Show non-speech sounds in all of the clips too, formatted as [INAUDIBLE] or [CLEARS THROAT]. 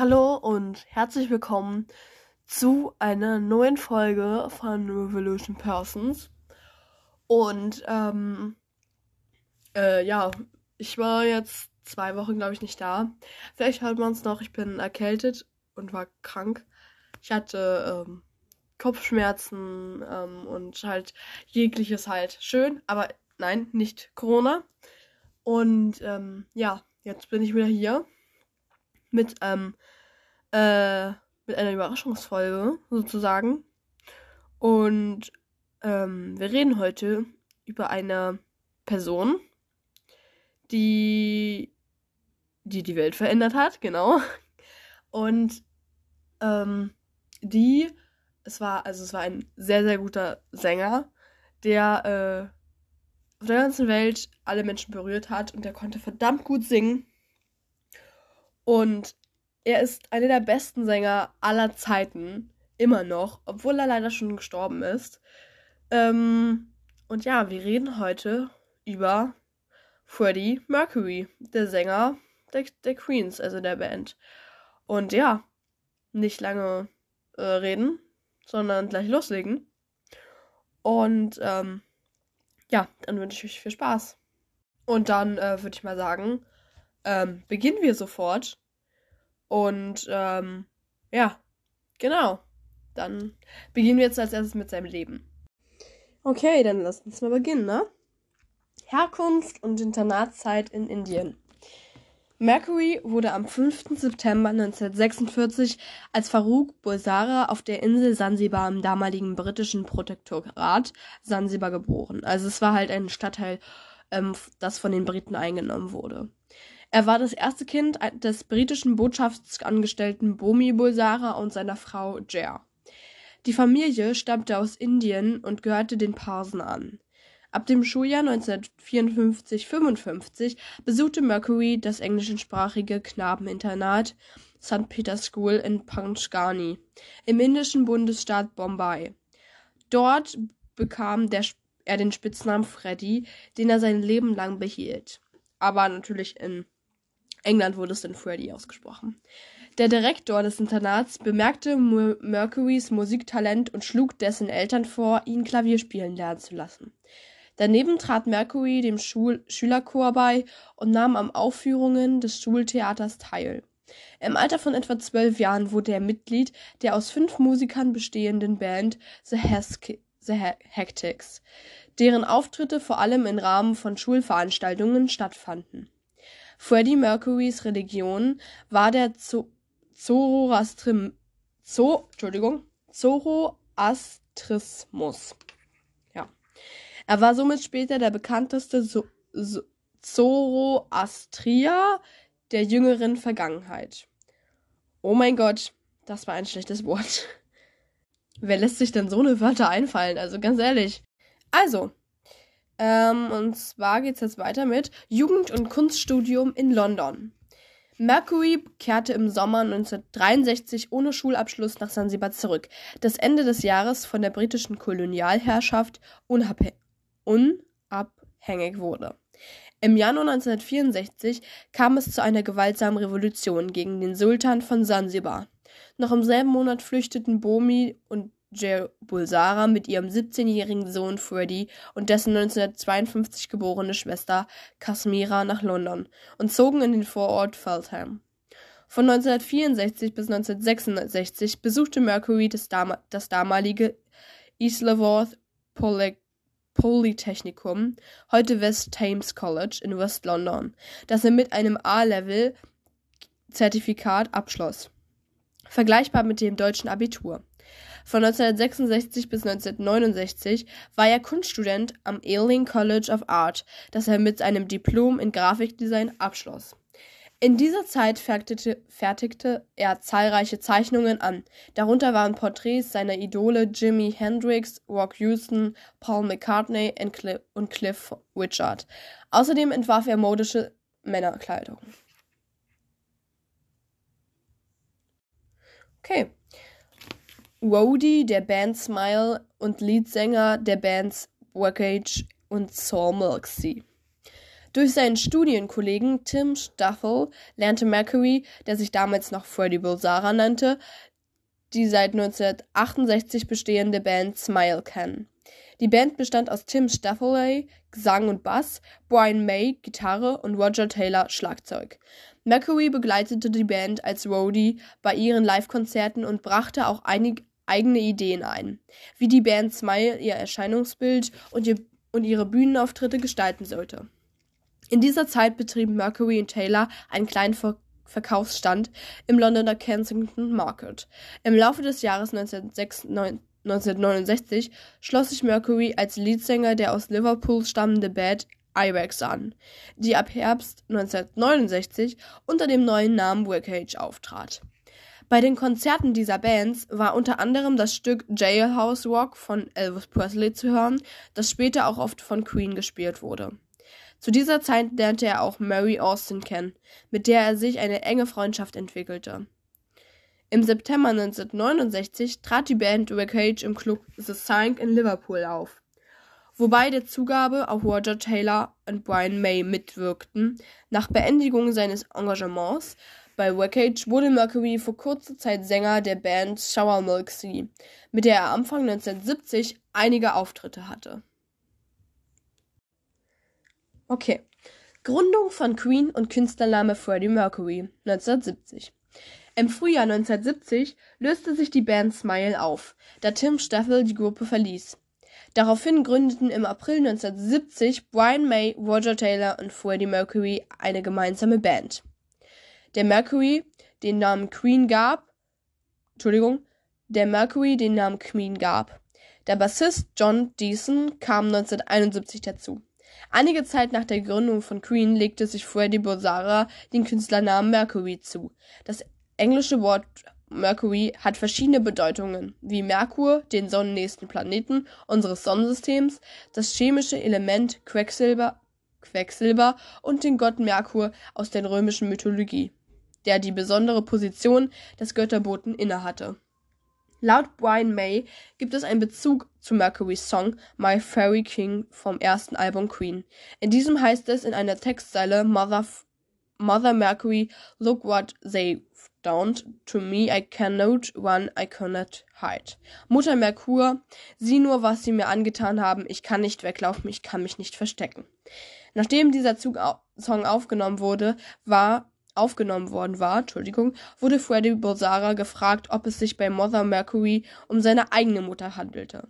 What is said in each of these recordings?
Hallo und herzlich willkommen zu einer neuen Folge von Revolution Persons. Und ähm, äh, ja, ich war jetzt zwei Wochen, glaube ich, nicht da. Vielleicht hört man es noch, ich bin erkältet und war krank. Ich hatte ähm, Kopfschmerzen ähm, und halt jegliches halt schön, aber nein, nicht Corona. Und ähm, ja, jetzt bin ich wieder hier mit, ähm, äh, mit einer Überraschungsfolge sozusagen. Und ähm, wir reden heute über eine Person, die die die Welt verändert hat, genau. Und ähm, die, es war, also es war ein sehr, sehr guter Sänger, der äh, auf der ganzen Welt alle Menschen berührt hat und der konnte verdammt gut singen. Und er ist einer der besten Sänger aller Zeiten. Immer noch, obwohl er leider schon gestorben ist. Ähm, und ja, wir reden heute über Freddie Mercury, der Sänger der, der Queens, also der Band. Und ja, nicht lange äh, reden, sondern gleich loslegen. Und ähm, ja, dann wünsche ich euch viel Spaß. Und dann äh, würde ich mal sagen, ähm, beginnen wir sofort. Und ähm, ja, genau. Dann beginnen wir jetzt als erstes mit seinem Leben. Okay, dann lass uns mal beginnen, ne? Herkunft und Internatszeit in Indien. Mercury wurde am 5. September 1946 als Farouk Bulsara auf der Insel Sansibar im damaligen britischen Protektorat Sansibar geboren. Also es war halt ein Stadtteil, ähm, das von den Briten eingenommen wurde. Er war das erste Kind des britischen Botschaftsangestellten Bomi Bulsara und seiner Frau Jer. Die Familie stammte aus Indien und gehörte den Parsen an. Ab dem Schuljahr 1954-55 besuchte Mercury das englischsprachige Knabeninternat St. Peter's School in Panchgani im indischen Bundesstaat Bombay. Dort bekam der, er den Spitznamen Freddy, den er sein Leben lang behielt. Aber natürlich in England wurde es dann Freddy ausgesprochen. Der Direktor des Internats bemerkte Mercurys Musiktalent und schlug dessen Eltern vor, ihn Klavier spielen lernen zu lassen. Daneben trat Mercury dem Schul Schülerchor bei und nahm an Aufführungen des Schultheaters teil. Im Alter von etwa zwölf Jahren wurde er Mitglied der aus fünf Musikern bestehenden Band The, Hask The Hectics, deren Auftritte vor allem im Rahmen von Schulveranstaltungen stattfanden. Freddie Mercurys Religion war der Zoroastrismus. Ja. Er war somit später der bekannteste so Zoroastrier der jüngeren Vergangenheit. Oh mein Gott, das war ein schlechtes Wort. [LAUGHS] Wer lässt sich denn so eine Wörter einfallen? Also ganz ehrlich. Also, ähm, und zwar geht es jetzt weiter mit Jugend- und Kunststudium in London. Mercury kehrte im Sommer 1963 ohne Schulabschluss nach Sansibar zurück, das Ende des Jahres von der britischen Kolonialherrschaft unabhängig wurde. Im Januar 1964 kam es zu einer gewaltsamen Revolution gegen den Sultan von Sansibar. Noch im selben Monat flüchteten Bomi und Jair Bulsara mit ihrem 17-jährigen Sohn Freddie und dessen 1952 geborene Schwester Kasmira nach London und zogen in den Vorort Feltham. Von 1964 bis 1966 besuchte Mercury das, Dam das damalige Isleworth Poly Polytechnikum, heute West Thames College in West London, das er mit einem A-Level-Zertifikat abschloss. Vergleichbar mit dem deutschen Abitur. Von 1966 bis 1969 war er Kunststudent am Ealing College of Art, das er mit einem Diplom in Grafikdesign abschloss. In dieser Zeit fertigte, fertigte, er zahlreiche Zeichnungen an. Darunter waren Porträts seiner Idole Jimi Hendrix, Rock Houston, Paul McCartney und Cliff Richard. Außerdem entwarf er modische Männerkleidung. Okay. Rhodey der Band Smile und Leadsänger der Bands Wreckage und Saw Milksy. Durch seinen Studienkollegen Tim Staffel lernte Mercury, der sich damals noch Freddie Bulsara nannte, die seit 1968 bestehende Band Smile kennen. Die Band bestand aus Tim Staffel, Gesang und Bass, Brian May, Gitarre und Roger Taylor, Schlagzeug. Mercury begleitete die Band als Roadie bei ihren Livekonzerten und brachte auch einige eigene Ideen ein, wie die Band Smile ihr Erscheinungsbild und, ihr, und ihre Bühnenauftritte gestalten sollte. In dieser Zeit betrieben Mercury und Taylor einen kleinen Ver Verkaufsstand im Londoner Kensington Market. Im Laufe des Jahres 1969 schloss sich Mercury als Leadsänger der aus Liverpool stammende Band Ibex an, die ab Herbst 1969 unter dem neuen Namen Wreckage auftrat. Bei den Konzerten dieser Bands war unter anderem das Stück Jailhouse Rock von Elvis Presley zu hören, das später auch oft von Queen gespielt wurde. Zu dieser Zeit lernte er auch Mary Austin kennen, mit der er sich eine enge Freundschaft entwickelte. Im September 1969 trat die Band Wreckage im Club The Sank in Liverpool auf, wobei der Zugabe auch Roger Taylor und Brian May mitwirkten. Nach Beendigung seines Engagements bei Wreckage wurde Mercury für kurze Zeit Sänger der Band Shower Milk Sea, mit der er Anfang 1970 einige Auftritte hatte. Okay. Gründung von Queen und Künstlername Freddie Mercury 1970. Im Frühjahr 1970 löste sich die Band Smile auf, da Tim Staffel die Gruppe verließ. Daraufhin gründeten im April 1970 Brian May, Roger Taylor und Freddie Mercury eine gemeinsame Band. Der Mercury den Namen Queen gab, Entschuldigung, der Mercury den Namen Queen gab. Der Bassist John Deason kam 1971 dazu. Einige Zeit nach der Gründung von Queen legte sich Freddie Bozara den Künstlernamen Mercury zu. Das englische Wort Mercury hat verschiedene Bedeutungen, wie Merkur, den sonnennächsten Planeten unseres Sonnensystems, das chemische Element Quecksilber, Quecksilber und den Gott Merkur aus der römischen Mythologie, der die besondere Position des Götterboten innehatte. Laut Brian May gibt es einen Bezug zu Mercurys Song My Fairy King vom ersten Album Queen. In diesem heißt es in einer Textzeile Mother, Mother Mercury, look what they done to me, I cannot run, I cannot hide. Mutter Merkur, sieh nur, was sie mir angetan haben, ich kann nicht weglaufen, ich kann mich nicht verstecken. Nachdem dieser Zug Song aufgenommen wurde, war aufgenommen worden war, Entschuldigung, wurde Freddie Bozara gefragt, ob es sich bei Mother Mercury um seine eigene Mutter handelte.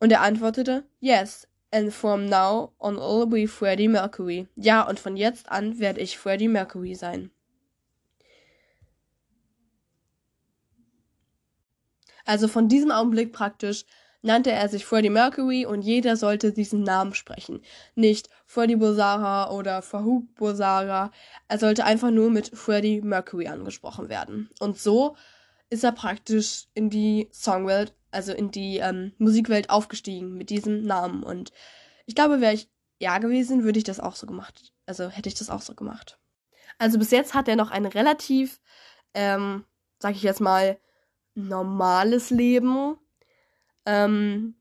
Und er antwortete, Yes, and from now on I'll be Freddie Mercury. Ja, und von jetzt an werde ich Freddie Mercury sein. Also von diesem Augenblick praktisch nannte er sich Freddie Mercury und jeder sollte diesen Namen sprechen. Nicht Freddie Bozara oder Farouk Bozara. Er sollte einfach nur mit Freddie Mercury angesprochen werden. Und so ist er praktisch in die Songwelt, also in die ähm, Musikwelt aufgestiegen mit diesem Namen. Und ich glaube, wäre ich ja gewesen, würde ich das auch so gemacht. Also hätte ich das auch so gemacht. Also bis jetzt hat er noch ein relativ, ähm, sag ich jetzt mal, normales Leben. Ähm,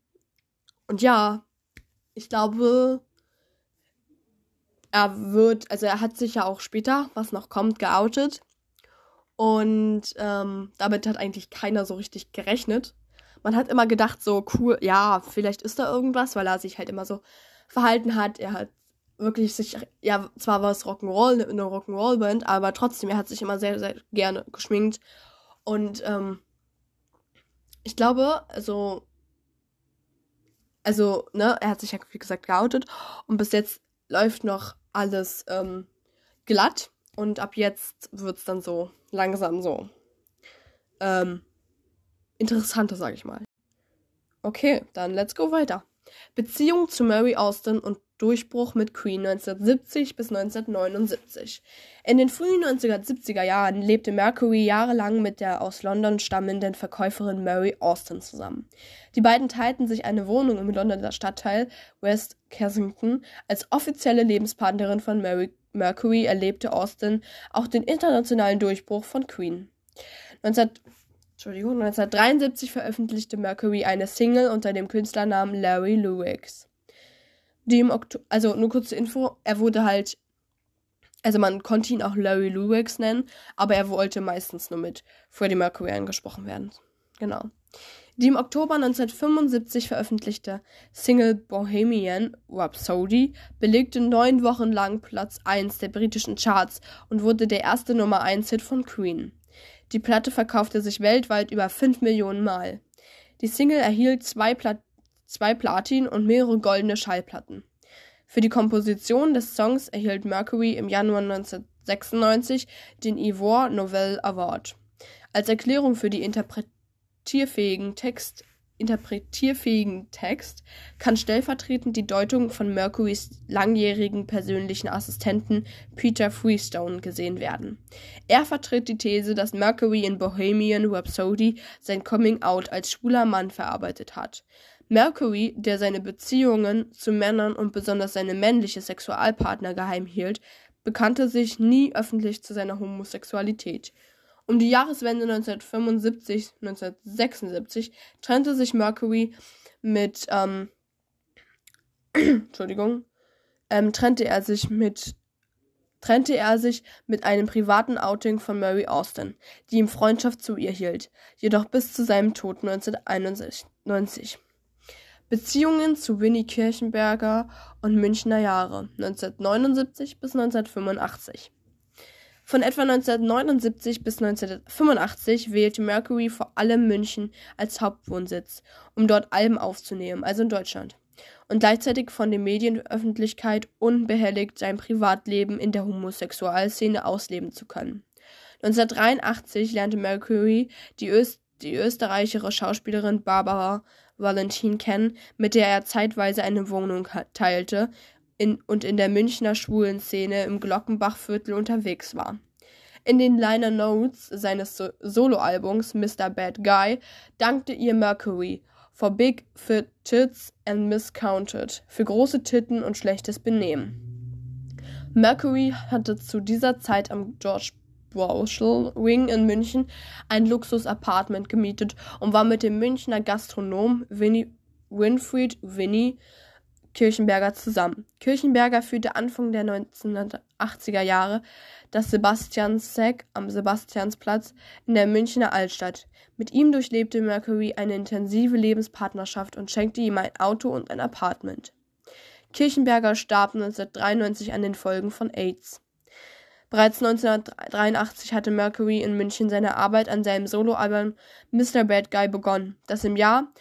und ja, ich glaube, er wird, also er hat sich ja auch später, was noch kommt, geoutet. Und ähm, damit hat eigentlich keiner so richtig gerechnet. Man hat immer gedacht, so cool, ja, vielleicht ist da irgendwas, weil er sich halt immer so verhalten hat. Er hat wirklich sich, ja, zwar war es Rock'n'Roll, eine Rock'n'Roll-Band, aber trotzdem, er hat sich immer sehr, sehr gerne geschminkt. Und ähm, ich glaube, also also, ne, er hat sich ja, wie gesagt, geoutet und bis jetzt läuft noch alles ähm, glatt und ab jetzt wird es dann so langsam so ähm, interessanter, sag ich mal. Okay, dann let's go weiter. Beziehung zu Mary Austin und Durchbruch mit Queen 1970 bis 1979. In den frühen 1970er Jahren lebte Mercury jahrelang mit der aus London stammenden Verkäuferin Mary Austin zusammen. Die beiden teilten sich eine Wohnung im Londoner Stadtteil West Kensington. Als offizielle Lebenspartnerin von Mary Mercury erlebte Austin auch den internationalen Durchbruch von Queen. 19 Entschuldigung, 1973 veröffentlichte Mercury eine Single unter dem Künstlernamen Larry Lewis. die im also nur kurze Info, er wurde halt, also man konnte ihn auch Larry Lewis nennen, aber er wollte meistens nur mit Freddie Mercury angesprochen werden. Genau. Die im Oktober 1975 veröffentlichte Single Bohemian Rhapsody belegte neun Wochen lang Platz 1 der britischen Charts und wurde der erste Nummer 1 Hit von Queen. Die Platte verkaufte sich weltweit über 5 Millionen Mal. Die Single erhielt zwei, Pla zwei Platin und mehrere goldene Schallplatten. Für die Komposition des Songs erhielt Mercury im Januar 1996 den Ivor Novel Award. Als Erklärung für die interpretierfähigen Text interpretierfähigen Text kann stellvertretend die Deutung von Mercurys langjährigen persönlichen Assistenten Peter Freestone gesehen werden. Er vertritt die These, dass Mercury in Bohemian Rhapsody sein Coming-out als schwuler Mann verarbeitet hat. Mercury, der seine Beziehungen zu Männern und besonders seine männliche Sexualpartner geheim hielt, bekannte sich nie öffentlich zu seiner Homosexualität. Um die Jahreswende 1975-1976 trennte sich Mercury mit, ähm, [CLEARS THROAT] Entschuldigung, ähm, trennte er sich mit trennte er sich mit einem privaten Outing von Mary Austin, die ihm Freundschaft zu ihr hielt, jedoch bis zu seinem Tod 1991. Beziehungen zu Winnie Kirchenberger und Münchner Jahre 1979 bis 1985. Von etwa 1979 bis 1985 wählte Mercury vor allem München als Hauptwohnsitz, um dort Alben aufzunehmen, also in Deutschland, und gleichzeitig von der Medienöffentlichkeit unbehelligt sein Privatleben in der Homosexualszene ausleben zu können. 1983 lernte Mercury die, Öst die österreichische Schauspielerin Barbara Valentin kennen, mit der er zeitweise eine Wohnung teilte in, und in der Münchner Schwulenszene im Glockenbachviertel unterwegs war. In den Liner Notes seines so Soloalbums Mr. Bad Guy dankte ihr Mercury for Big Fit Tits and Miscounted für große Titten und schlechtes Benehmen. Mercury hatte zu dieser Zeit am George Bauschel Wing in München ein Luxus-Apartment gemietet und war mit dem Münchner Gastronom Winnie, Winfried Winnie Kirchenberger zusammen. Kirchenberger führte Anfang der 1980er Jahre das Sebastianseck am Sebastiansplatz in der Münchner Altstadt. Mit ihm durchlebte Mercury eine intensive Lebenspartnerschaft und schenkte ihm ein Auto und ein Apartment. Kirchenberger starb 1993 an den Folgen von AIDS. Bereits 1983 hatte Mercury in München seine Arbeit an seinem Soloalbum Mr. Bad Guy begonnen, das im Jahr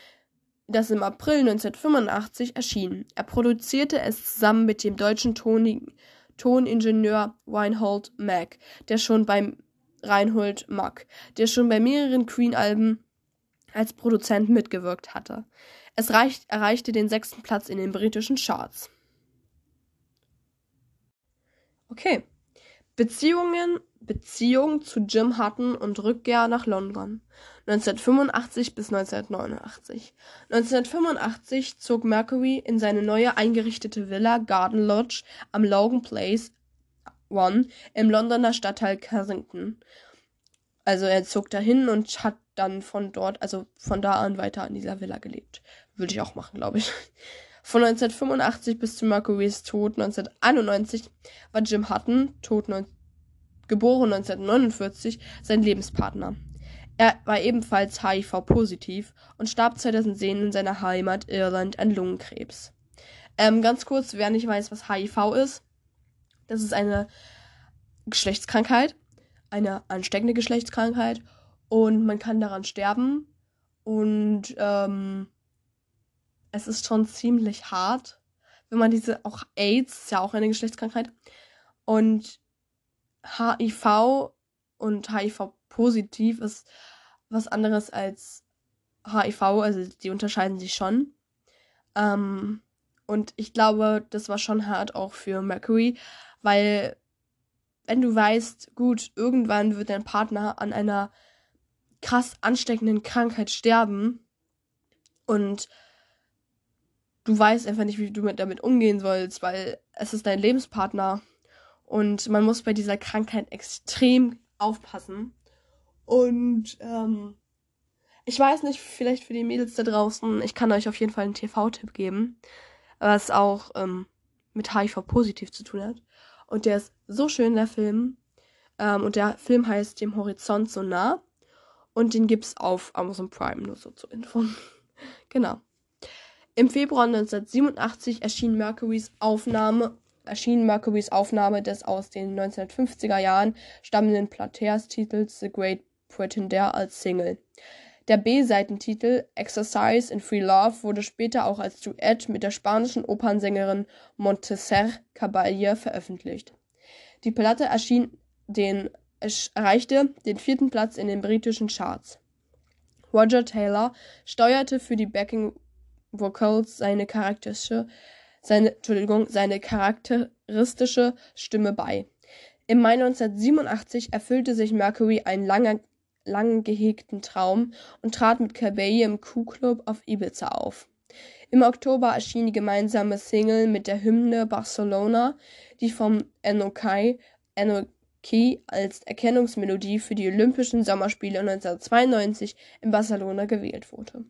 das im April 1985 erschien. Er produzierte es zusammen mit dem deutschen Ton Toningenieur Reinhold Mack, der schon beim Reinhold Mack, der schon bei mehreren Queen-Alben als Produzent mitgewirkt hatte. Es reicht, erreichte den sechsten Platz in den britischen Charts. Okay. Beziehungen Beziehung zu Jim Hutton und Rückkehr nach London 1985 bis 1989. 1985 zog Mercury in seine neue eingerichtete Villa Garden Lodge am Logan Place One im Londoner Stadtteil Kensington. Also er zog dahin und hat dann von dort, also von da an weiter in dieser Villa gelebt. Würde ich auch machen, glaube ich. Von 1985 bis zu Mercurys Tod 1991 war Jim Hutton, Tod 19 geboren 1949, sein Lebenspartner. Er war ebenfalls HIV-positiv und starb 2010 in seiner Heimat Irland an Lungenkrebs. Ähm, ganz kurz, wer nicht weiß, was HIV ist, das ist eine Geschlechtskrankheit, eine ansteckende Geschlechtskrankheit und man kann daran sterben und ähm, es ist schon ziemlich hart, wenn man diese, auch AIDS ist ja auch eine Geschlechtskrankheit und HIV und HIV-positiv ist was anderes als HIV, also die unterscheiden sich schon. Ähm, und ich glaube, das war schon hart auch für Mercury, weil wenn du weißt, gut, irgendwann wird dein Partner an einer krass ansteckenden Krankheit sterben und du weißt einfach nicht, wie du mit, damit umgehen sollst, weil es ist dein Lebenspartner und man muss bei dieser Krankheit extrem aufpassen. Und ähm, ich weiß nicht, vielleicht für die Mädels da draußen, ich kann euch auf jeden Fall einen TV-Tipp geben. was auch ähm, mit HIV positiv zu tun hat. Und der ist so schön, der Film. Ähm, und der Film heißt Dem Horizont so nah. Und den gibt's auf Amazon Prime, nur so zur Info. [LAUGHS] genau. Im Februar 1987 erschien Mercurys Aufnahme, erschien Mercurys Aufnahme des aus den 1950er Jahren stammenden Plateas-Titels The Great Pretender als Single. Der B-Seitentitel Exercise in Free Love wurde später auch als Duett mit der spanischen Opernsängerin Montserrat Caballé veröffentlicht. Die Platte erschien den, erreichte den vierten Platz in den britischen Charts. Roger Taylor steuerte für die Backing Vocals seine charakteristische, seine, Entschuldigung, seine charakteristische Stimme bei. Im Mai 1987 erfüllte sich Mercury einen lange, lang gehegten Traum und trat mit Cabello im Q-Club auf Ibiza auf. Im Oktober erschien die gemeinsame Single mit der Hymne Barcelona, die vom NOK, NOK als Erkennungsmelodie für die Olympischen Sommerspiele 1992 in Barcelona gewählt wurde.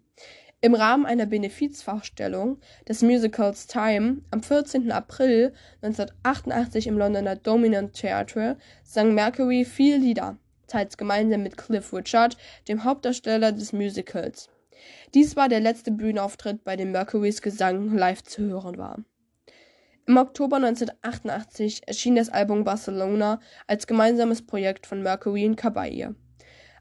Im Rahmen einer Benefizvorstellung des Musicals Time am 14. April 1988 im Londoner Dominant Theatre sang Mercury vier Lieder, teils gemeinsam mit Cliff Richard, dem Hauptdarsteller des Musicals. Dies war der letzte Bühnenauftritt, bei dem Mercurys Gesang live zu hören war. Im Oktober 1988 erschien das Album Barcelona als gemeinsames Projekt von Mercury und Caballé.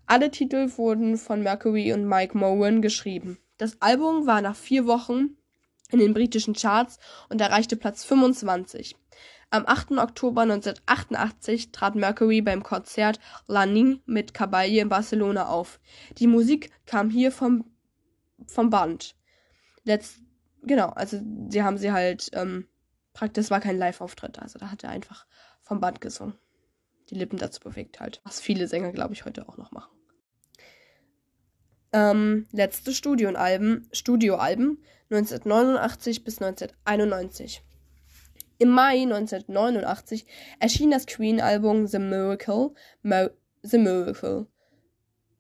Alle Titel wurden von Mercury und Mike Mowen geschrieben. Das Album war nach vier Wochen in den britischen Charts und erreichte Platz 25. Am 8. Oktober 1988 trat Mercury beim Konzert Lanin mit Caballé in Barcelona auf. Die Musik kam hier vom, vom Band. Letzt, genau, also sie haben sie halt, ähm, praktisch war kein Live-Auftritt, also da hat er einfach vom Band gesungen. Die Lippen dazu bewegt halt. Was viele Sänger, glaube ich, heute auch noch machen. Ähm, letzte Studioalben, Studioalben 1989 bis 1991. Im Mai 1989 erschien das Queen-Album The Miracle, Mo The Miracle.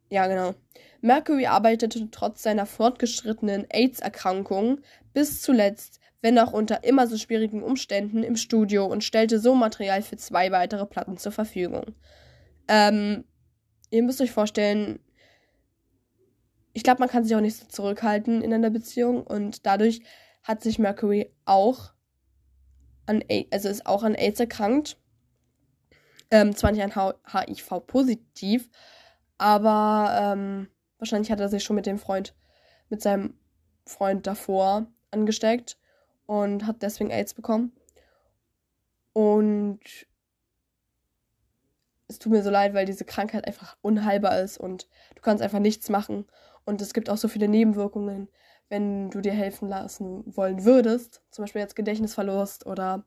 Ja, genau. Mercury arbeitete trotz seiner fortgeschrittenen AIDS-Erkrankung bis zuletzt, wenn auch unter immer so schwierigen Umständen, im Studio und stellte so Material für zwei weitere Platten zur Verfügung. Ähm, ihr müsst euch vorstellen, ich glaube, man kann sich auch nicht so zurückhalten in einer Beziehung und dadurch hat sich Mercury auch an, also ist auch an AIDS erkrankt. Ähm, zwar nicht an HIV positiv, aber ähm, wahrscheinlich hat er sich schon mit dem Freund, mit seinem Freund davor angesteckt und hat deswegen AIDS bekommen. Und es tut mir so leid, weil diese Krankheit einfach unheilbar ist und du kannst einfach nichts machen. Und es gibt auch so viele Nebenwirkungen, wenn du dir helfen lassen wollen würdest. Zum Beispiel jetzt Gedächtnisverlust oder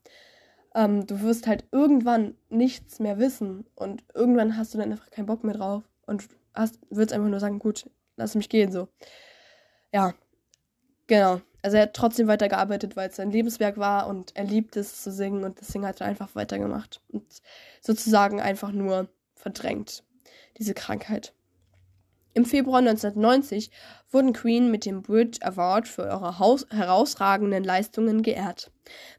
ähm, du wirst halt irgendwann nichts mehr wissen und irgendwann hast du dann einfach keinen Bock mehr drauf und hast, würdest einfach nur sagen, gut, lass mich gehen so. Ja, genau. Also er hat trotzdem weitergearbeitet, weil es sein Lebenswerk war und er liebt es zu singen und deswegen hat er einfach weitergemacht und sozusagen einfach nur verdrängt, diese Krankheit. Im Februar 1990 wurden Queen mit dem Brit Award für ihre herausragenden Leistungen geehrt.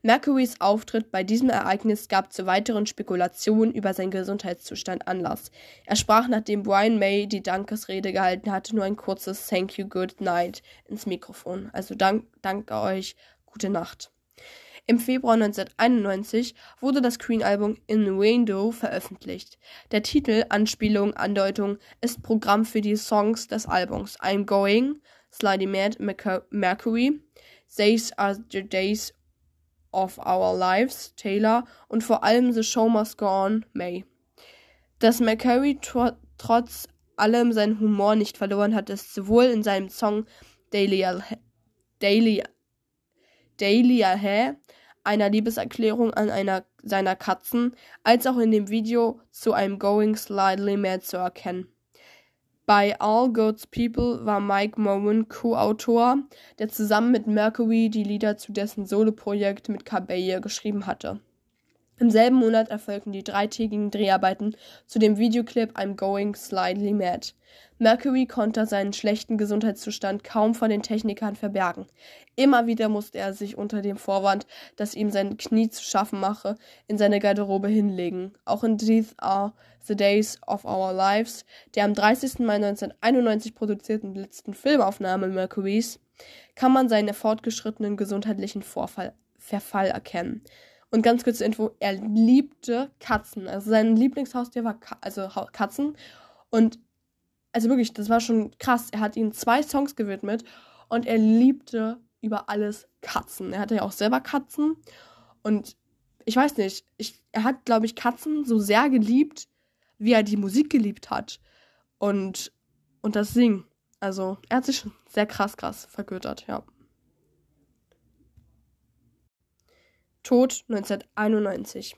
Mercurys Auftritt bei diesem Ereignis gab zu weiteren Spekulationen über seinen Gesundheitszustand Anlass. Er sprach, nachdem Brian May die Dankesrede gehalten hatte, nur ein kurzes Thank you, good night ins Mikrofon. Also dank, danke euch, gute Nacht. Im Februar 1991 wurde das Queen-Album In Window veröffentlicht. Der Titel, Anspielung, Andeutung, ist Programm für die Songs des Albums I'm Going, Slidey Mad Mercury, These Are the Days of Our Lives, Taylor und vor allem The Show Must Go On, May. Dass Mercury tr trotz allem seinen Humor nicht verloren hat, ist sowohl in seinem Song Daily, Daily Daily Ahe, einer Liebeserklärung an einer seiner Katzen, als auch in dem Video zu I'm Going Slightly Mad zu erkennen. Bei All God's People war Mike Mowen Co-Autor, der zusammen mit Mercury die Lieder zu dessen Soloprojekt mit Cabelle geschrieben hatte. Im selben Monat erfolgten die dreitägigen Dreharbeiten zu dem Videoclip I'm Going Slightly Mad. Mercury konnte seinen schlechten Gesundheitszustand kaum vor den Technikern verbergen. Immer wieder musste er sich unter dem Vorwand, dass ihm sein Knie zu schaffen mache, in seine Garderobe hinlegen. Auch in These Are the Days of Our Lives, der am 30. Mai 1991 produzierten letzten Filmaufnahme Mercurys, kann man seinen fortgeschrittenen gesundheitlichen Vorfall, Verfall erkennen. Und ganz kurze Info, er liebte Katzen. Also sein Lieblingshaustier war Ka also Katzen. Und also wirklich, das war schon krass. Er hat ihnen zwei Songs gewidmet und er liebte über alles Katzen. Er hatte ja auch selber Katzen. Und ich weiß nicht, ich, er hat, glaube ich, Katzen so sehr geliebt, wie er die Musik geliebt hat. Und, und das Singen. Also, er hat sich schon sehr krass, krass vergöttert, ja. Tod 1991.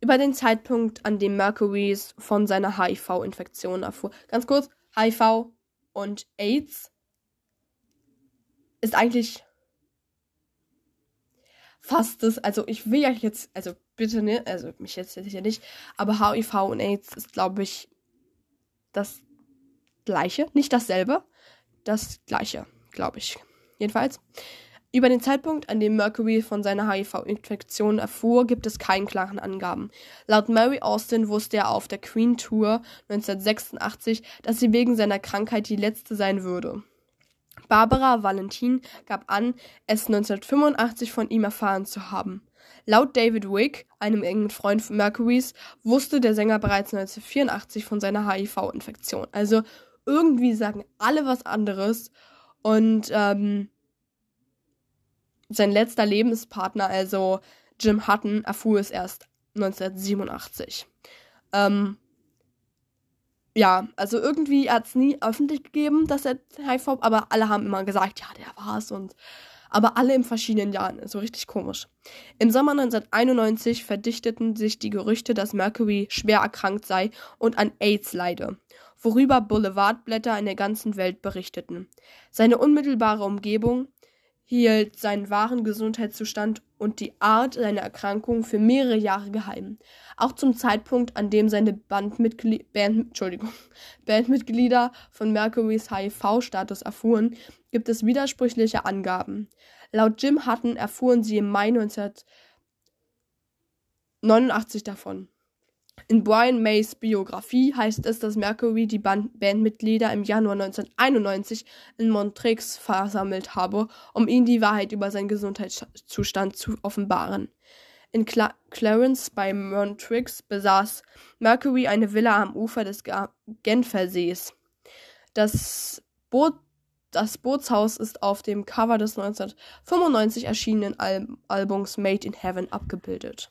Über den Zeitpunkt, an dem Mercurys von seiner HIV-Infektion erfuhr. Ganz kurz, HIV und AIDS ist eigentlich fast das, also ich will ja jetzt, also bitte ne, also mich jetzt sicher nicht, aber HIV und AIDS ist, glaube ich, das gleiche, nicht dasselbe, das gleiche, glaube ich. Jedenfalls. Über den Zeitpunkt, an dem Mercury von seiner HIV-Infektion erfuhr, gibt es keine klaren Angaben. Laut Mary Austin wusste er auf der Queen Tour 1986, dass sie wegen seiner Krankheit die letzte sein würde. Barbara Valentin gab an, es 1985 von ihm erfahren zu haben. Laut David Wick, einem engen Freund von Mercurys, wusste der Sänger bereits 1984 von seiner HIV-Infektion. Also irgendwie sagen alle was anderes und ähm, sein letzter Lebenspartner, also Jim Hutton, erfuhr es erst 1987. Ähm, ja, also irgendwie hat es nie öffentlich gegeben, dass er HIV, aber alle haben immer gesagt, ja, der war es und aber alle in verschiedenen Jahren, so richtig komisch. Im Sommer 1991 verdichteten sich die Gerüchte, dass Mercury schwer erkrankt sei und an AIDS leide, worüber Boulevardblätter in der ganzen Welt berichteten. Seine unmittelbare Umgebung, hielt seinen wahren Gesundheitszustand und die Art seiner Erkrankung für mehrere Jahre geheim. Auch zum Zeitpunkt, an dem seine Bandmitgli Band, [LAUGHS] Bandmitglieder von Mercurys HIV-Status erfuhren, gibt es widersprüchliche Angaben. Laut Jim Hutton erfuhren sie im Mai 1989 davon. In Brian Mays Biografie heißt es, dass Mercury die Band Bandmitglieder im Januar 1991 in Montreux versammelt habe, um ihnen die Wahrheit über seinen Gesundheitszustand zu offenbaren. In Cla Clarence bei Montreux besaß Mercury eine Villa am Ufer des Genfersees. Das, Boot, das Bootshaus ist auf dem Cover des 1995 erschienenen Al Albums Made in Heaven abgebildet.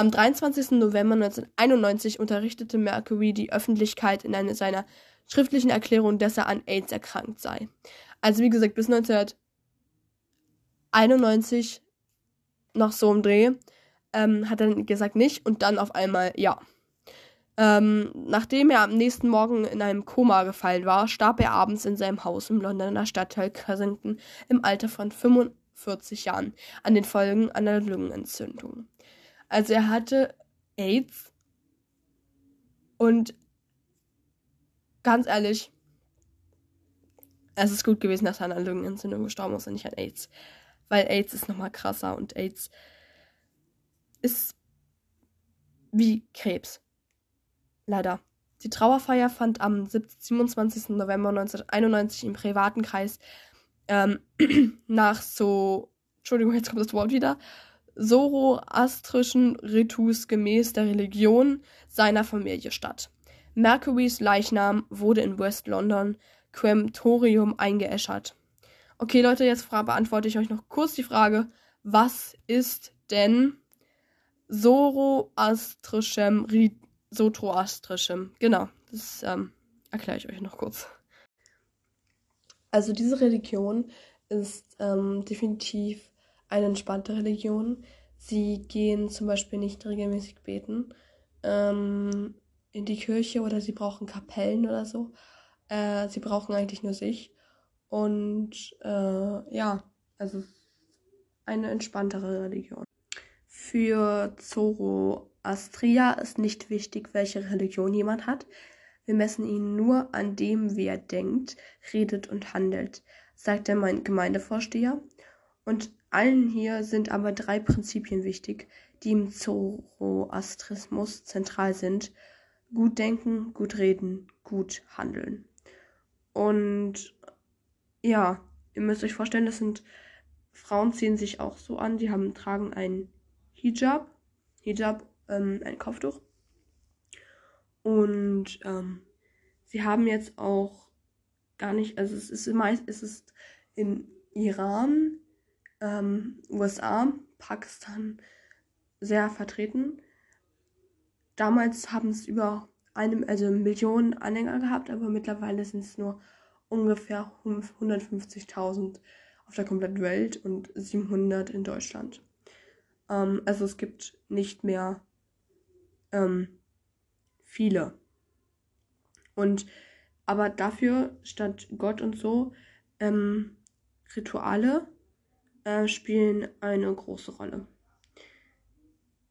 Am 23. November 1991 unterrichtete Mercury die Öffentlichkeit in einer seiner schriftlichen Erklärung, dass er an AIDS erkrankt sei. Also wie gesagt, bis 1991 noch so im Dreh ähm, hat er gesagt nicht und dann auf einmal ja. Ähm, nachdem er am nächsten Morgen in einem Koma gefallen war, starb er abends in seinem Haus im Londoner Stadtteil Kensington im Alter von 45 Jahren an den Folgen einer Lungenentzündung. Also er hatte AIDS und ganz ehrlich, es ist gut gewesen, dass er an einer Lungenentzündung gestorben ist und nicht an AIDS. Weil AIDS ist nochmal krasser und AIDS ist wie Krebs. Leider. Die Trauerfeier fand am 27. November 1991 im privaten Kreis ähm, [CLEARS THROAT] nach so, Entschuldigung, jetzt kommt das Wort wieder, zoroastrischen Ritus gemäß der Religion seiner Familie statt. Mercurys Leichnam wurde in West London Crematorium eingeäschert. Okay, Leute, jetzt beantworte ich euch noch kurz die Frage, was ist denn Zoroastrischem Zoroastrischem? Genau, das ähm, erkläre ich euch noch kurz. Also diese Religion ist ähm, definitiv eine entspannte Religion. Sie gehen zum Beispiel nicht regelmäßig beten ähm, in die Kirche oder sie brauchen Kapellen oder so. Äh, sie brauchen eigentlich nur sich. Und äh, ja, also eine entspanntere Religion. Für Zoroastria ist nicht wichtig, welche Religion jemand hat. Wir messen ihn nur an dem, wie er denkt, redet und handelt, sagt der Gemeindevorsteher. Und allen hier sind aber drei Prinzipien wichtig, die im Zoroastrismus zentral sind. Gut denken, gut reden, gut handeln. Und ja, ihr müsst euch vorstellen, das sind Frauen ziehen sich auch so an, die haben tragen ein Hijab, Hijab, ähm, ein Kopftuch. Und ähm, sie haben jetzt auch gar nicht, also es ist meist, es ist in Iran, ähm, USA, Pakistan sehr vertreten. Damals haben es über eine, also Millionen Anhänger gehabt, aber mittlerweile sind es nur ungefähr 150.000 auf der kompletten Welt und 700 in Deutschland. Ähm, also es gibt nicht mehr ähm, viele. Und aber dafür statt Gott und so ähm, Rituale äh, spielen eine große Rolle.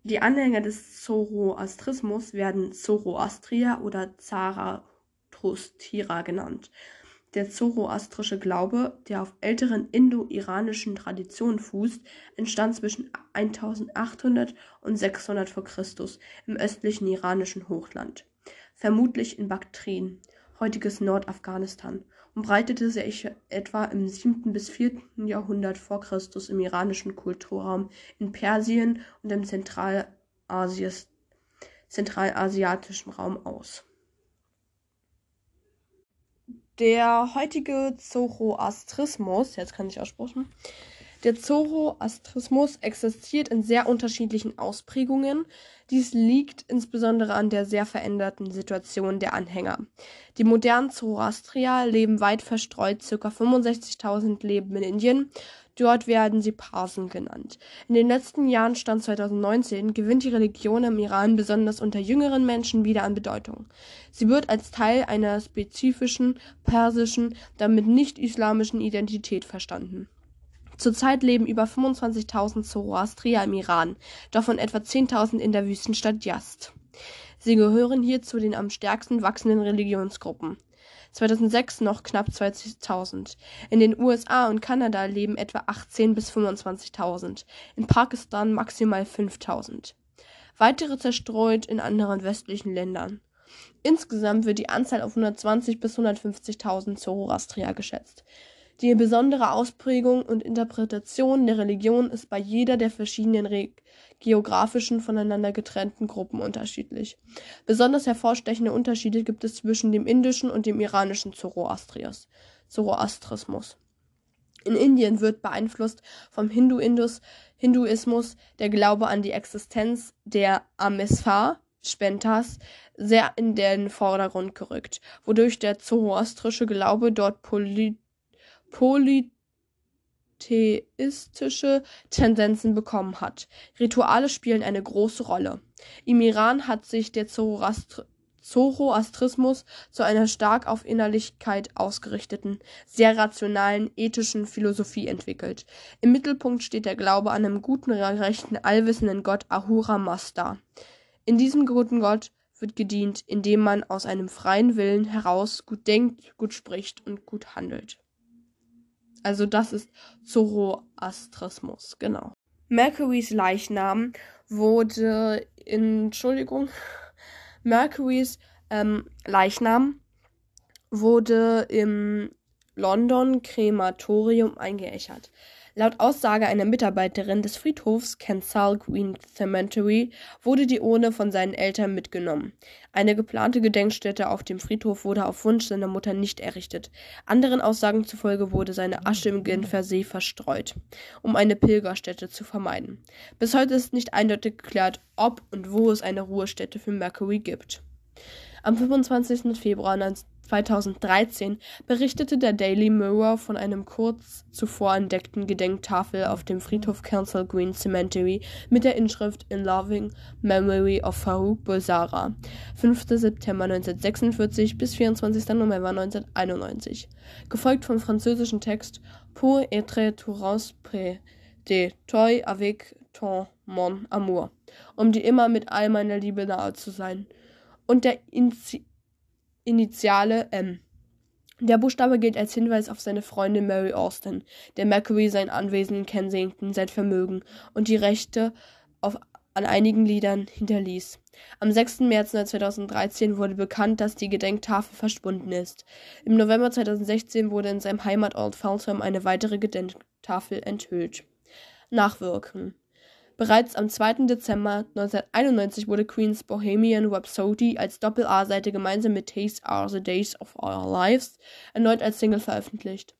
Die Anhänger des Zoroastrismus werden Zoroastrier oder Zarathustira genannt. Der zoroastrische Glaube, der auf älteren indo-iranischen Traditionen fußt, entstand zwischen 1800 und 600 v. Chr. im östlichen iranischen Hochland, vermutlich in Baktrien (heutiges Nordafghanistan) breitete sich etwa im 7. bis 4. Jahrhundert v. Chr. im iranischen Kulturraum in Persien und im zentralasiatischen Raum aus. Der heutige Zoroastrismus, jetzt kann ich aussprechen, der Zoroastrismus existiert in sehr unterschiedlichen Ausprägungen. Dies liegt insbesondere an der sehr veränderten Situation der Anhänger. Die modernen Zoroastrier leben weit verstreut, ca. 65.000 leben in Indien. Dort werden sie Parsen genannt. In den letzten Jahren, Stand 2019, gewinnt die Religion im Iran besonders unter jüngeren Menschen wieder an Bedeutung. Sie wird als Teil einer spezifischen persischen, damit nicht islamischen Identität verstanden. Zurzeit leben über 25.000 Zoroastrier im Iran, davon etwa 10.000 in der Wüstenstadt Yazd. Sie gehören hier zu den am stärksten wachsenden Religionsgruppen. 2006 noch knapp 20.000. In den USA und Kanada leben etwa 18 bis 25.000. In Pakistan maximal 5.000. Weitere zerstreut in anderen westlichen Ländern. Insgesamt wird die Anzahl auf 120 bis 150.000 Zoroastrier geschätzt. Die besondere Ausprägung und Interpretation der Religion ist bei jeder der verschiedenen geografischen voneinander getrennten Gruppen unterschiedlich. Besonders hervorstechende Unterschiede gibt es zwischen dem indischen und dem iranischen Zoroastrismus. In Indien wird beeinflusst vom Hinduismus der Glaube an die Existenz der Ameswar, Spentas, sehr in den Vordergrund gerückt, wodurch der zoroastrische Glaube dort poly polytheistische Tendenzen bekommen hat. Rituale spielen eine große Rolle. Im Iran hat sich der Zoroastrismus zu einer stark auf Innerlichkeit ausgerichteten, sehr rationalen, ethischen Philosophie entwickelt. Im Mittelpunkt steht der Glaube an einen guten, rechten, allwissenden Gott Ahura Mazda. In diesem guten Gott wird gedient, indem man aus einem freien Willen heraus gut denkt, gut spricht und gut handelt. Also das ist Zoroastrismus, genau. Mercurys Leichnam wurde, Entschuldigung, Mercurys ähm, Leichnam wurde im London Krematorium eingeäschert. Laut Aussage einer Mitarbeiterin des Friedhofs Kensal Green Cemetery wurde die Urne von seinen Eltern mitgenommen. Eine geplante Gedenkstätte auf dem Friedhof wurde auf Wunsch seiner Mutter nicht errichtet. Anderen Aussagen zufolge wurde seine Asche im Genfer See verstreut, um eine Pilgerstätte zu vermeiden. Bis heute ist nicht eindeutig geklärt, ob und wo es eine Ruhestätte für Mercury gibt. Am 25. Februar 2013 berichtete der Daily Mirror von einem kurz zuvor entdeckten Gedenktafel auf dem Friedhof Kensal Green Cemetery mit der Inschrift In Loving Memory of Farouk Bulsara, 5. September 1946 bis 24. November 1991, gefolgt vom französischen Text Pour être tout près de toi avec ton mon amour, um dir immer mit all meiner Liebe nahe zu sein. Und der Inzi Initiale M. Der Buchstabe gilt als Hinweis auf seine Freundin Mary Austin, der Mercury sein Anwesen in Kensington, sein Vermögen und die Rechte auf, an einigen Liedern hinterließ. Am 6. März 2013 wurde bekannt, dass die Gedenktafel verschwunden ist. Im November 2016 wurde in seinem Heimatort Feltham eine weitere Gedenktafel enthüllt. Nachwirken Bereits am 2. Dezember 1991 wurde Queen's Bohemian Rhapsody als Doppel-A-Seite gemeinsam mit These Are the Days of Our Lives erneut als Single veröffentlicht.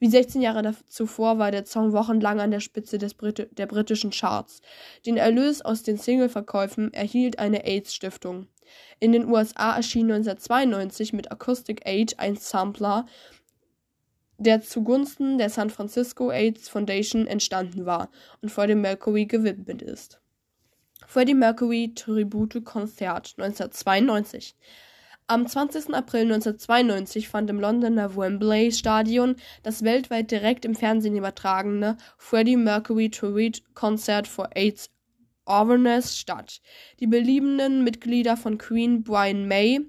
Wie 16 Jahre zuvor war der Song wochenlang an der Spitze Brit der britischen Charts. Den Erlös aus den Singleverkäufen erhielt eine AIDS-Stiftung. In den USA erschien 1992 mit Acoustic Age ein Sampler, der zugunsten der San Francisco AIDS Foundation entstanden war und Freddie Mercury gewidmet ist. Freddie Mercury Tribute Konzert 1992 am 20. April 1992 fand im Londoner Wembley Stadion das weltweit direkt im Fernsehen übertragene Freddie Mercury Tribute Concert for AIDS Awareness statt. Die beliebenden Mitglieder von Queen Brian May,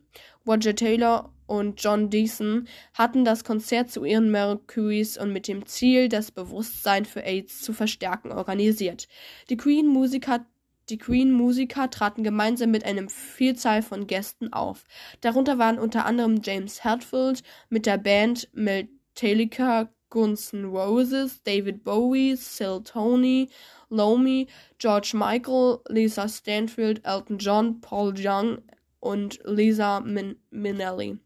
Roger Taylor und John Deason hatten das Konzert zu Ehren Mercurys und mit dem Ziel, das Bewusstsein für AIDS zu verstärken, organisiert. Die Queen-Musiker die Queen-Musiker traten gemeinsam mit einer Vielzahl von Gästen auf. Darunter waren unter anderem James Hetfield mit der Band Metallica, Guns N' Roses, David Bowie, Sil Tony, Lomi, George Michael, Lisa Stanfield, Elton John, Paul Young und Lisa Min Minnelli.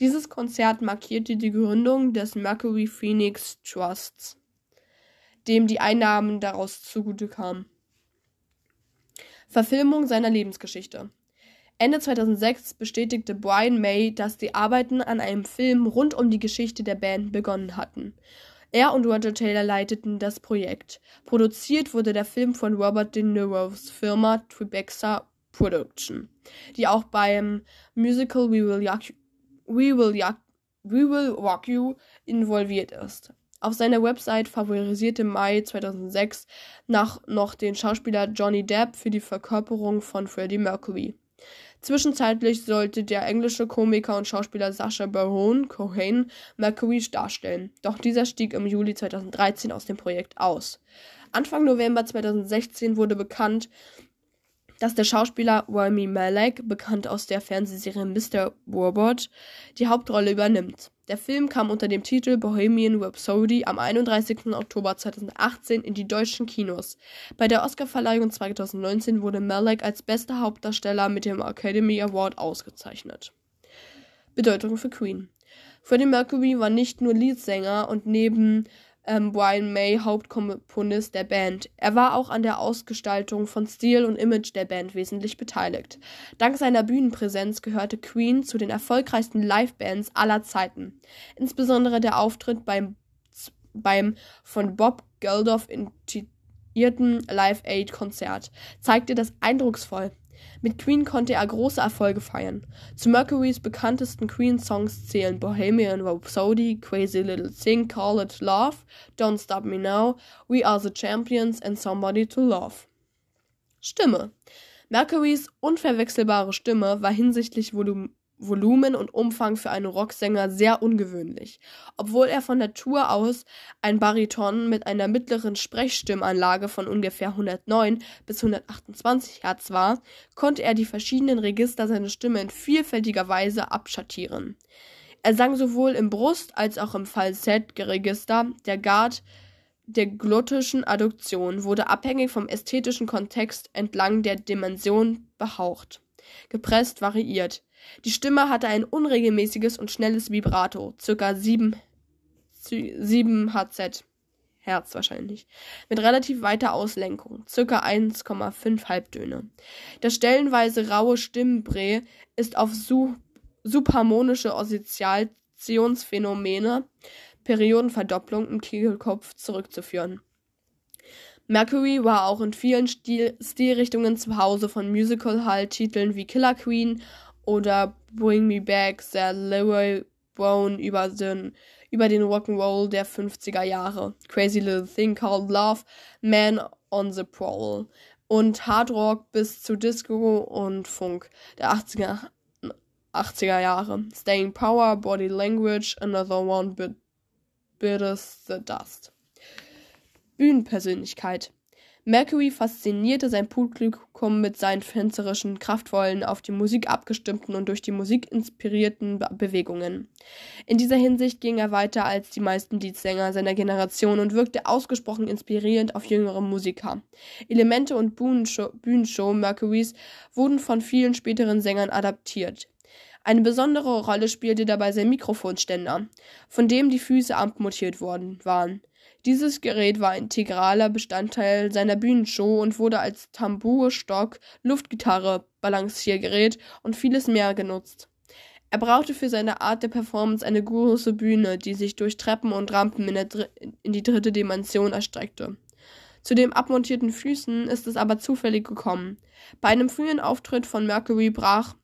Dieses Konzert markierte die Gründung des Mercury Phoenix Trusts, dem die Einnahmen daraus zugute kamen. Verfilmung seiner Lebensgeschichte. Ende 2006 bestätigte Brian May, dass die Arbeiten an einem Film rund um die Geschichte der Band begonnen hatten. Er und Roger Taylor leiteten das Projekt. Produziert wurde der Film von Robert De Niro's Firma Tribeca Production, die auch beim Musical We Will, Yuck, We Will, Yuck, We Will Rock You involviert ist. Auf seiner Website favorisierte Mai 2006 nach noch den Schauspieler Johnny Depp für die Verkörperung von Freddie Mercury. Zwischenzeitlich sollte der englische Komiker und Schauspieler Sacha Baron Cohen Mercury darstellen, doch dieser stieg im Juli 2013 aus dem Projekt aus. Anfang November 2016 wurde bekannt, dass der Schauspieler Rami Malek, bekannt aus der Fernsehserie Mr. Robot, die Hauptrolle übernimmt. Der Film kam unter dem Titel Bohemian Rhapsody am 31. Oktober 2018 in die deutschen Kinos. Bei der Oscarverleihung 2019 wurde Malek als bester Hauptdarsteller mit dem Academy Award ausgezeichnet. Bedeutung für Queen Freddie Mercury war nicht nur Leadsänger und neben ähm, Brian May Hauptkomponist der Band. Er war auch an der Ausgestaltung von Stil und Image der Band wesentlich beteiligt. Dank seiner Bühnenpräsenz gehörte Queen zu den erfolgreichsten Livebands aller Zeiten. Insbesondere der Auftritt beim, beim von Bob Geldof intitierten Live Aid Konzert zeigte das eindrucksvoll. Mit Queen konnte er große Erfolge feiern. Zu Mercurys bekanntesten Queen-Songs zählen Bohemian Rhapsody, Crazy Little Thing, Call It Love, Don't Stop Me Now, We Are the Champions and Somebody to Love. Stimme. Mercurys unverwechselbare Stimme war hinsichtlich Volum Volumen und Umfang für einen Rocksänger sehr ungewöhnlich. Obwohl er von Natur aus ein Bariton mit einer mittleren Sprechstimmanlage von ungefähr 109 bis 128 Hertz war, konnte er die verschiedenen Register seiner Stimme in vielfältiger Weise abschattieren. Er sang sowohl im Brust- als auch im Falsettregister. Der Guard der glottischen Adduktion wurde abhängig vom ästhetischen Kontext entlang der Dimension behaucht, gepresst variiert. Die Stimme hatte ein unregelmäßiges und schnelles Vibrato, ca. 7, 7 Hz, Hertz wahrscheinlich, mit relativ weiter Auslenkung, ca. 1,5 Halbtöne. Das stellenweise raue Stimmbrä ist auf su subharmonische Oscillationsphänomene, Periodenverdopplung im Kegelkopf zurückzuführen. Mercury war auch in vielen Stil Stilrichtungen zu Hause von Musical-Hall-Titeln wie Killer Queen oder Bring Me Back, der Leroy Brown über den, über den Rock'n'Roll der 50er Jahre. Crazy Little Thing Called Love, Man on the Prowl und Hard Rock bis zu Disco und Funk der 80er, 80er Jahre. Staying Power, Body Language, Another One Bit Bitters the Dust. Bühnenpersönlichkeit. Mercury faszinierte sein Publikum mit seinen tänzerischen, kraftvollen, auf die Musik abgestimmten und durch die Musik inspirierten Bewegungen. In dieser Hinsicht ging er weiter als die meisten Leadsänger seiner Generation und wirkte ausgesprochen inspirierend auf jüngere Musiker. Elemente und Bühnenshow, Bühnenshow Mercurys wurden von vielen späteren Sängern adaptiert. Eine besondere Rolle spielte dabei sein Mikrofonständer, von dem die Füße amputiert worden waren. Dieses Gerät war integraler Bestandteil seiner Bühnenshow und wurde als Tambourstock, Luftgitarre, Balanciergerät und vieles mehr genutzt. Er brauchte für seine Art der Performance eine große Bühne, die sich durch Treppen und Rampen in, in die dritte Dimension erstreckte. Zu den abmontierten Füßen ist es aber zufällig gekommen. Bei einem frühen Auftritt von Mercury brach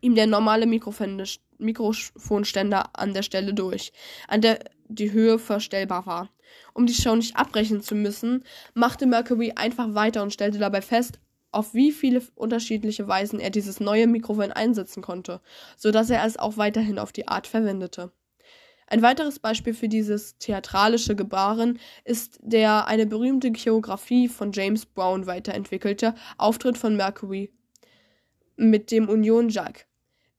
ihm der normale Mikrofonständer an der Stelle durch, an der die Höhe verstellbar war. Um die Show nicht abbrechen zu müssen, machte Mercury einfach weiter und stellte dabei fest, auf wie viele unterschiedliche Weisen er dieses neue Mikrofon einsetzen konnte, so dass er es auch weiterhin auf die Art verwendete. Ein weiteres Beispiel für dieses theatralische Gebaren ist der eine berühmte Choreografie von James Brown weiterentwickelte Auftritt von Mercury mit dem Union Jack.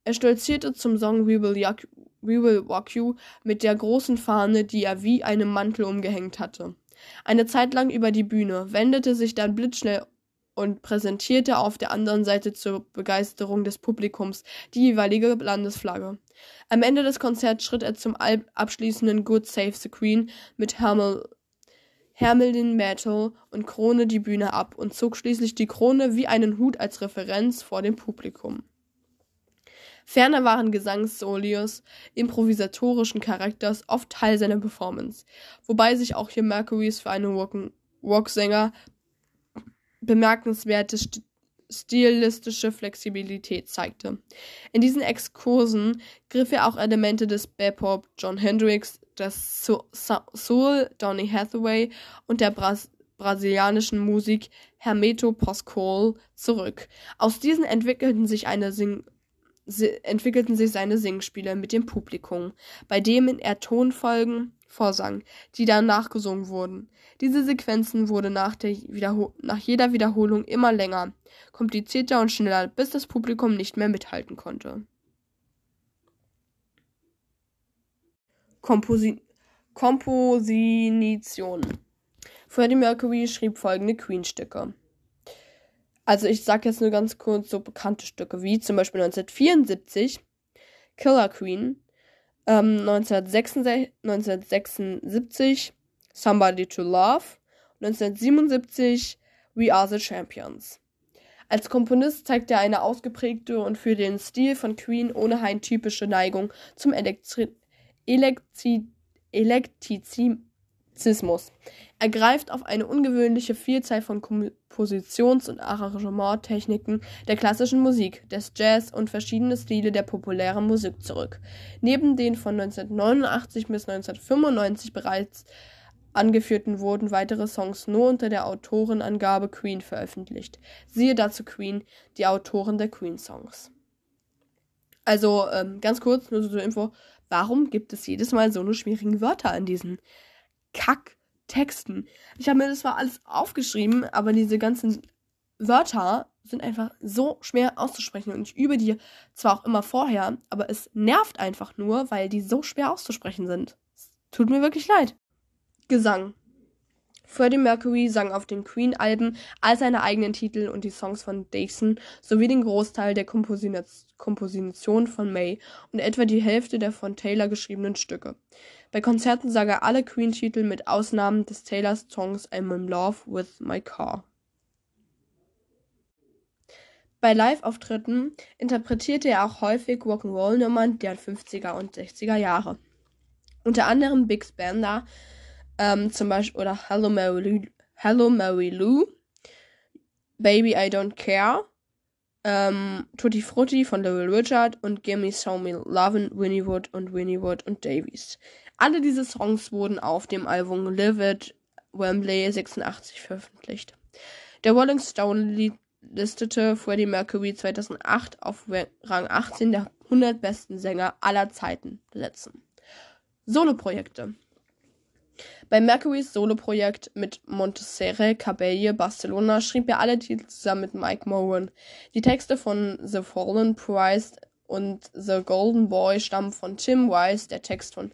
Er stolzierte zum Song We Will, Yuck, We Will Walk You mit der großen Fahne, die er wie einem Mantel umgehängt hatte. Eine Zeit lang über die Bühne, wendete sich dann blitzschnell und präsentierte auf der anderen Seite zur Begeisterung des Publikums die jeweilige Landesflagge. Am Ende des Konzerts schritt er zum abschließenden Good Save the Queen mit Hermel Hermelin Metal und Krone die Bühne ab und zog schließlich die Krone wie einen Hut als Referenz vor dem Publikum. Ferner waren Gesangssolios improvisatorischen Charakters oft Teil seiner Performance, wobei sich auch hier Mercurys für einen Rocksänger bemerkenswerte st stilistische Flexibilität zeigte. In diesen Exkursen griff er auch Elemente des Bebop John Hendricks, des Soul Donny Hathaway und der Bras brasilianischen Musik Hermeto Pascoal zurück. Aus diesen entwickelten sich eine Sing entwickelten sich seine Singspiele mit dem Publikum, bei denen er Tonfolgen vorsang, die dann nachgesungen wurden. Diese Sequenzen wurden nach, nach jeder Wiederholung immer länger, komplizierter und schneller, bis das Publikum nicht mehr mithalten konnte. Komposi Komposition Freddie Mercury schrieb folgende Queen-Stücke. Also ich sage jetzt nur ganz kurz so bekannte Stücke wie zum Beispiel 1974 Killer Queen, ähm, 1966, 1976 Somebody to Love, 1977 We Are the Champions. Als Komponist zeigt er eine ausgeprägte und für den Stil von Queen ohnehin typische Neigung zum Elektri Elektri Elektrizismus. Zismus. Er greift auf eine ungewöhnliche Vielzahl von Kompositions- und Arrangementtechniken der klassischen Musik, des Jazz und verschiedene Stile der populären Musik zurück. Neben den von 1989 bis 1995 bereits angeführten wurden weitere Songs nur unter der Autorenangabe Queen veröffentlicht. Siehe dazu Queen, die Autoren der Queen-Songs. Also ähm, ganz kurz, nur so zur Info, warum gibt es jedes Mal so eine schwierigen Wörter in diesen Kack-Texten. Ich habe mir das zwar alles aufgeschrieben, aber diese ganzen Wörter sind einfach so schwer auszusprechen und ich übe die zwar auch immer vorher, aber es nervt einfach nur, weil die so schwer auszusprechen sind. Es tut mir wirklich leid. Gesang. Freddie Mercury sang auf den Queen-Alben all seine eigenen Titel und die Songs von Dixon sowie den Großteil der Komposition von May und etwa die Hälfte der von Taylor geschriebenen Stücke. Bei Konzerten sang er alle Queen-Titel mit Ausnahmen des Taylors Songs I'm in Love with My Car. Bei Live-Auftritten interpretierte er auch häufig Rock'n'Roll-Nummern der 50er und 60er Jahre. Unter anderem Big Spender, ähm, zum Beispiel oder Hello Mary, Lou, Hello Mary Lou, Baby I Don't Care, ähm, Tutti Frutti von Little Richard und Gimme Show Me Lovin' Winnie Wood und Winnie Wood und Davies. Alle diese Songs wurden auf dem Album Live It Wembley 86 veröffentlicht. Der Rolling Stone listete Freddie Mercury 2008 auf Rang 18 der 100 besten Sänger aller Zeiten setzen. Soloprojekte bei Mercurys Soloprojekt mit Montserrat Caballé Barcelona schrieb er alle Titel zusammen mit Mike Moran. Die Texte von The Fallen Price und The Golden Boy stammen von Tim Wise, der Text von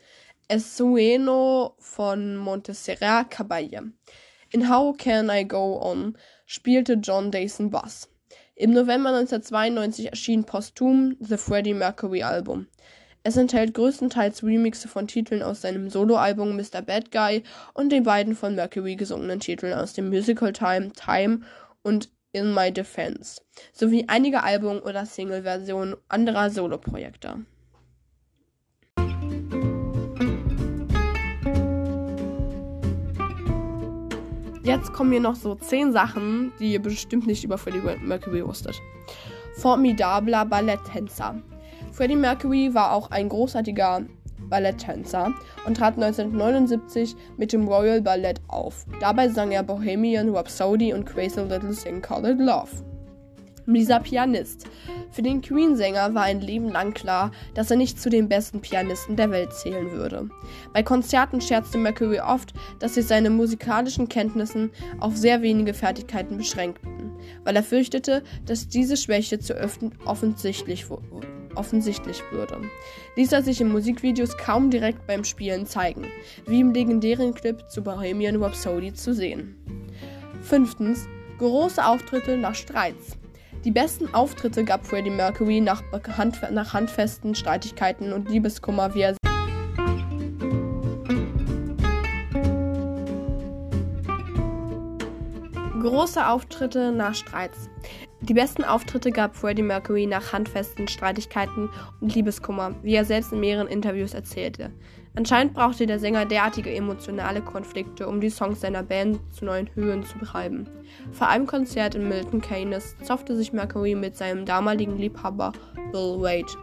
Esueno von Montserrat Caballé. In How Can I Go On spielte John Dayson Bass. Im November 1992 erschien posthum The Freddie Mercury Album. Es enthält größtenteils Remixe von Titeln aus seinem Soloalbum Mr. Bad Guy und den beiden von Mercury gesungenen Titeln aus dem Musical Time, Time und In My Defense, sowie einige Album- oder Single-Versionen anderer Soloprojekte. Jetzt kommen hier noch so 10 Sachen, die ihr bestimmt nicht über Freddie Mercury wusstet. Formidabler Balletttänzer. Freddie Mercury war auch ein großartiger Balletttänzer und trat 1979 mit dem Royal Ballet auf. Dabei sang er Bohemian Rhapsody und Crazy Little Thing Called Love. Dieser Pianist. Für den Queen-Sänger war ein Leben lang klar, dass er nicht zu den besten Pianisten der Welt zählen würde. Bei Konzerten scherzte Mercury oft, dass sich seine musikalischen Kenntnissen auf sehr wenige Fertigkeiten beschränkten, weil er fürchtete, dass diese Schwäche zu offensichtlich wurde offensichtlich würde, ließ er sich in Musikvideos kaum direkt beim Spielen zeigen, wie im legendären Clip zu Bohemian Rhapsody zu sehen. Fünftens, große Auftritte nach Streits. Die besten Auftritte gab Freddie Mercury nach, Hand, nach handfesten Streitigkeiten und Liebeskummer, wie er Große Auftritte nach Streits. Die besten Auftritte gab Freddie Mercury nach handfesten Streitigkeiten und Liebeskummer, wie er selbst in mehreren Interviews erzählte. Anscheinend brauchte der Sänger derartige emotionale Konflikte, um die Songs seiner Band zu neuen Höhen zu betreiben. Vor einem Konzert in Milton Keynes zoffte sich Mercury mit seinem damaligen Liebhaber Bill Wade.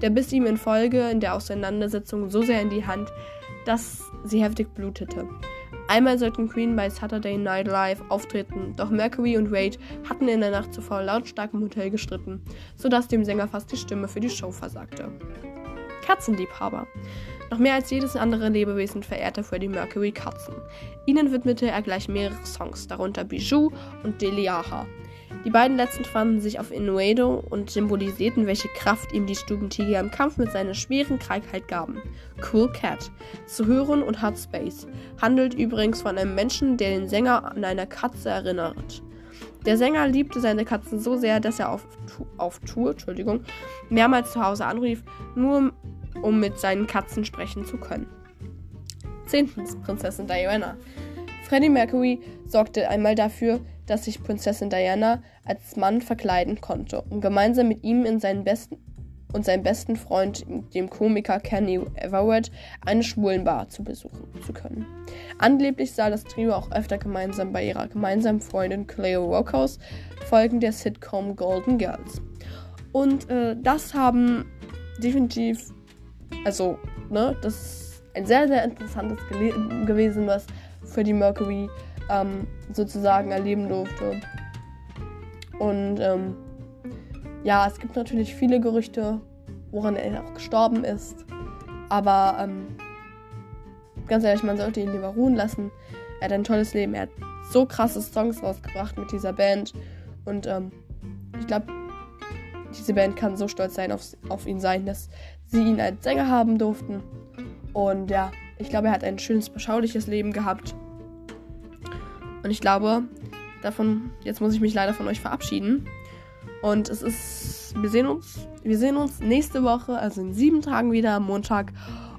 Der biss ihm in Folge in der Auseinandersetzung so sehr in die Hand, dass sie heftig blutete. Einmal sollten Queen bei Saturday Night Live auftreten, doch Mercury und Wade hatten in der Nacht zuvor lautstark im Hotel gestritten, sodass dem Sänger fast die Stimme für die Show versagte. Katzenliebhaber. Noch mehr als jedes andere Lebewesen verehrte Freddie Mercury Katzen. Ihnen widmete er gleich mehrere Songs, darunter Bijou und Deliaha. Die beiden letzten fanden sich auf Innuendo und symbolisierten, welche Kraft ihm die Stubentiger im Kampf mit seiner schweren Krankheit gaben. Cool Cat. Zu hören und Hot Space. Handelt übrigens von einem Menschen, der den Sänger an eine Katze erinnert. Der Sänger liebte seine Katzen so sehr, dass er auf, auf Tour Entschuldigung, mehrmals zu Hause anrief, nur um mit seinen Katzen sprechen zu können. Zehntens Prinzessin Diana. Freddie Mercury sorgte einmal dafür, dass sich Prinzessin Diana als Mann verkleiden konnte, um gemeinsam mit ihm in seinen besten und seinem besten Freund, dem Komiker Kenny Everett, eine Schwulenbar zu besuchen zu können. Angeblich sah das Trio auch öfter gemeinsam bei ihrer gemeinsamen Freundin Cleo Rockhouse Folgen der Sitcom Golden Girls. Und äh, das haben definitiv, also, ne, das ist ein sehr, sehr interessantes gewesen, was Freddie Mercury ähm, sozusagen erleben durfte. Und ähm, ja, es gibt natürlich viele Gerüchte, woran er auch gestorben ist. Aber ähm, ganz ehrlich, man sollte ihn lieber ruhen lassen. Er hat ein tolles Leben. Er hat so krasse Songs rausgebracht mit dieser Band. Und ähm, ich glaube, diese Band kann so stolz sein auf, auf ihn sein, dass sie ihn als Sänger haben durften. Und ja, ich glaube, er hat ein schönes, beschauliches Leben gehabt. Und ich glaube, davon, jetzt muss ich mich leider von euch verabschieden. Und es ist, wir sehen uns, wir sehen uns nächste Woche, also in sieben Tagen wieder am Montag.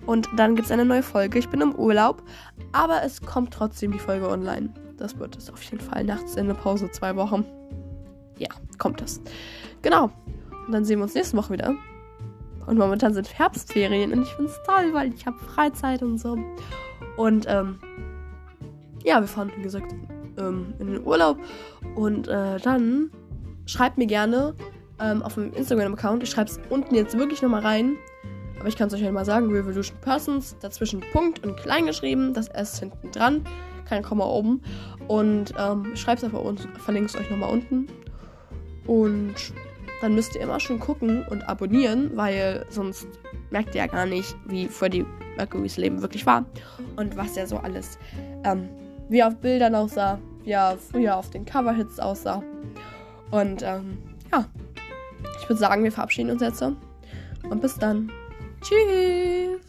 Und dann gibt es eine neue Folge. Ich bin im Urlaub, aber es kommt trotzdem die Folge online. Das wird es auf jeden Fall nachts in der Pause, zwei Wochen. Ja, kommt das. Genau. Und dann sehen wir uns nächste Woche wieder. Und momentan sind Herbstferien und ich finde es toll, weil ich habe Freizeit und so. Und ähm, ja, wir fahren, wie gesagt, ähm, in den Urlaub. Und äh, dann schreibt mir gerne ähm, auf dem Instagram-Account. Ich schreibe es unten jetzt wirklich nochmal rein. Aber ich kann es euch halt mal sagen: Revolution Persons, dazwischen Punkt und klein geschrieben, das S hinten dran. kein Komma oben. Und ähm, schreibt es einfach und verlinke es euch nochmal unten. Und dann müsst ihr immer schon gucken und abonnieren, weil sonst merkt ihr ja gar nicht, wie Freddie Mercurys Leben wirklich war. Und was er so alles, ähm, wie auf Bildern aussah, wie er früher auf den Coverhits aussah. Und ähm, ja, ich würde sagen, wir verabschieden uns jetzt so. Und bis dann. Tschüss!